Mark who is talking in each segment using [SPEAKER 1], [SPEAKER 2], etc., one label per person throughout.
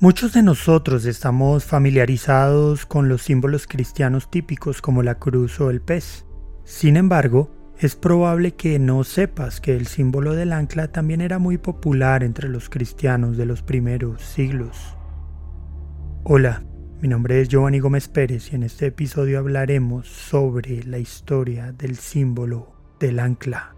[SPEAKER 1] Muchos de nosotros estamos familiarizados con los símbolos cristianos típicos como la cruz o el pez. Sin embargo, es probable que no sepas que el símbolo del ancla también era muy popular entre los cristianos de los primeros siglos. Hola, mi nombre es Giovanni Gómez Pérez y en este episodio hablaremos sobre la historia del símbolo del ancla.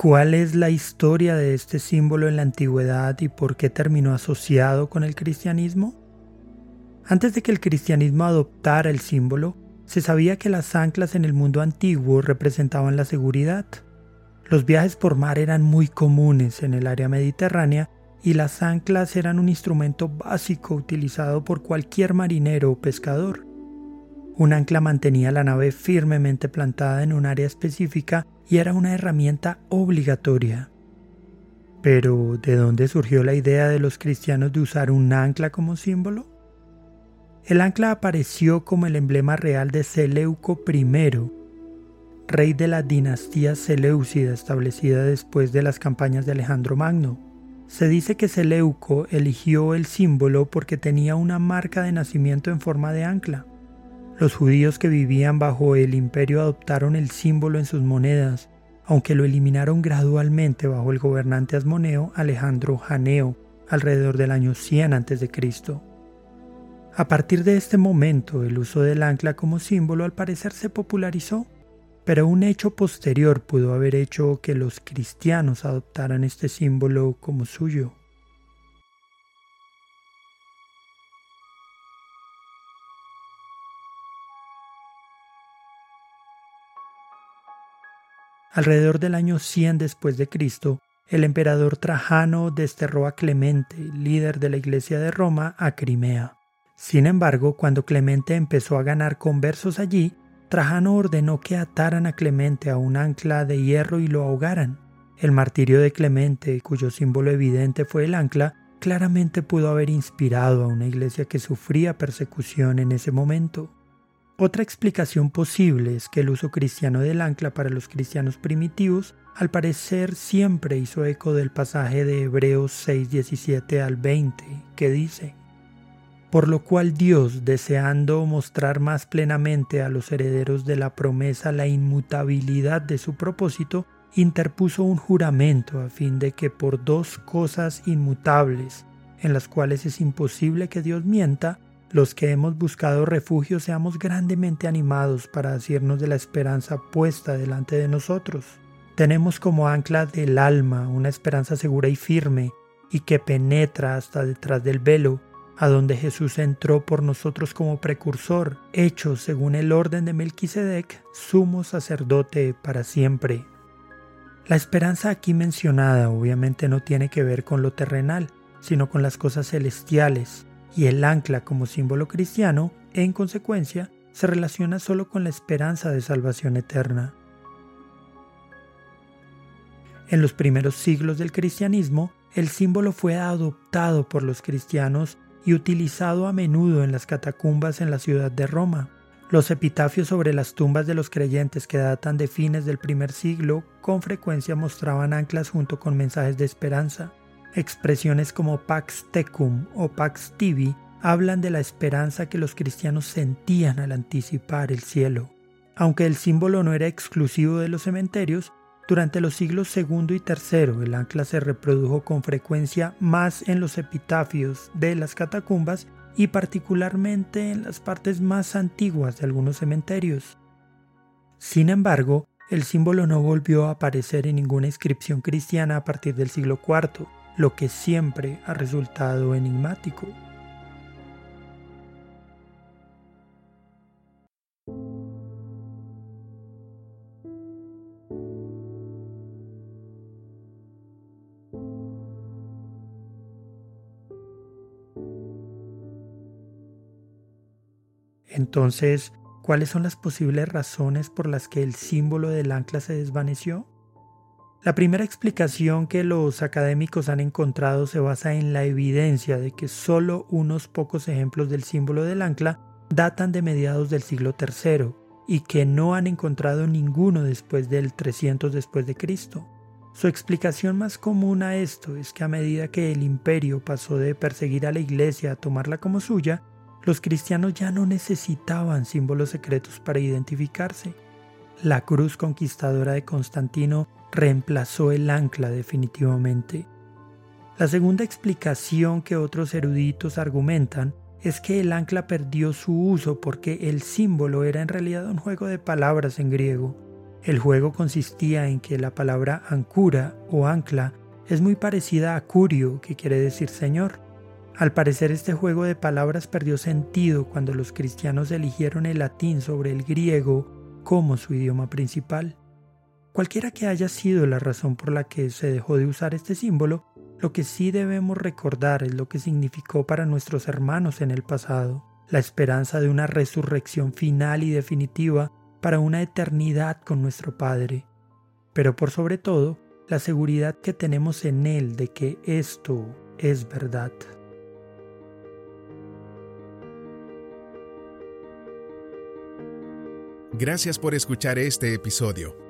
[SPEAKER 1] ¿Cuál es la historia de este símbolo en la antigüedad y por qué terminó asociado con el cristianismo? Antes de que el cristianismo adoptara el símbolo, se sabía que las anclas en el mundo antiguo representaban la seguridad. Los viajes por mar eran muy comunes en el área mediterránea y las anclas eran un instrumento básico utilizado por cualquier marinero o pescador. Un ancla mantenía la nave firmemente plantada en un área específica y era una herramienta obligatoria. Pero, ¿de dónde surgió la idea de los cristianos de usar un ancla como símbolo? El ancla apareció como el emblema real de Seleuco I, rey de la dinastía Seleucida establecida después de las campañas de Alejandro Magno. Se dice que Seleuco eligió el símbolo porque tenía una marca de nacimiento en forma de ancla. Los judíos que vivían bajo el imperio adoptaron el símbolo en sus monedas, aunque lo eliminaron gradualmente bajo el gobernante asmoneo Alejandro Janeo alrededor del año 100 a.C. A partir de este momento, el uso del ancla como símbolo al parecer se popularizó, pero un hecho posterior pudo haber hecho que los cristianos adoptaran este símbolo como suyo. Alrededor del año 100 después de Cristo, el emperador Trajano desterró a Clemente, líder de la Iglesia de Roma, a Crimea. Sin embargo, cuando Clemente empezó a ganar conversos allí, Trajano ordenó que ataran a Clemente a un ancla de hierro y lo ahogaran. El martirio de Clemente, cuyo símbolo evidente fue el ancla, claramente pudo haber inspirado a una iglesia que sufría persecución en ese momento. Otra explicación posible es que el uso cristiano del ancla para los cristianos primitivos al parecer siempre hizo eco del pasaje de Hebreos 6:17 al 20, que dice, por lo cual Dios, deseando mostrar más plenamente a los herederos de la promesa la inmutabilidad de su propósito, interpuso un juramento a fin de que por dos cosas inmutables, en las cuales es imposible que Dios mienta, los que hemos buscado refugio seamos grandemente animados para asirnos de la esperanza puesta delante de nosotros. Tenemos como ancla del alma una esperanza segura y firme y que penetra hasta detrás del velo, a donde Jesús entró por nosotros como precursor, hecho según el orden de Melquisedec, sumo sacerdote para siempre. La esperanza aquí mencionada obviamente no tiene que ver con lo terrenal, sino con las cosas celestiales, y el ancla como símbolo cristiano, en consecuencia, se relaciona solo con la esperanza de salvación eterna. En los primeros siglos del cristianismo, el símbolo fue adoptado por los cristianos y utilizado a menudo en las catacumbas en la ciudad de Roma. Los epitafios sobre las tumbas de los creyentes que datan de fines del primer siglo con frecuencia mostraban anclas junto con mensajes de esperanza. Expresiones como Pax Tecum o Pax Tibi hablan de la esperanza que los cristianos sentían al anticipar el cielo. Aunque el símbolo no era exclusivo de los cementerios, durante los siglos II y III el ancla se reprodujo con frecuencia más en los epitafios de las catacumbas y particularmente en las partes más antiguas de algunos cementerios. Sin embargo, el símbolo no volvió a aparecer en ninguna inscripción cristiana a partir del siglo IV lo que siempre ha resultado enigmático. Entonces, ¿cuáles son las posibles razones por las que el símbolo del ancla se desvaneció? La primera explicación que los académicos han encontrado se basa en la evidencia de que solo unos pocos ejemplos del símbolo del ancla datan de mediados del siglo III y que no han encontrado ninguno después del 300 después de Cristo. Su explicación más común a esto es que a medida que el imperio pasó de perseguir a la iglesia a tomarla como suya, los cristianos ya no necesitaban símbolos secretos para identificarse. La cruz conquistadora de Constantino reemplazó el ancla definitivamente. La segunda explicación que otros eruditos argumentan es que el ancla perdió su uso porque el símbolo era en realidad un juego de palabras en griego. El juego consistía en que la palabra ancura o ancla es muy parecida a curio, que quiere decir señor. Al parecer este juego de palabras perdió sentido cuando los cristianos eligieron el latín sobre el griego como su idioma principal. Cualquiera que haya sido la razón por la que se dejó de usar este símbolo, lo que sí debemos recordar es lo que significó para nuestros hermanos en el pasado, la esperanza de una resurrección final y definitiva para una eternidad con nuestro Padre, pero por sobre todo, la seguridad que tenemos en Él de que esto es verdad.
[SPEAKER 2] Gracias por escuchar este episodio.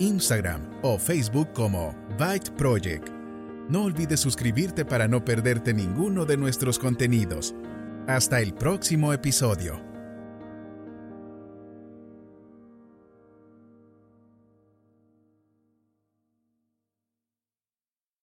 [SPEAKER 2] Instagram o Facebook como Byte Project. No olvides suscribirte para no perderte ninguno de nuestros contenidos. Hasta el próximo episodio.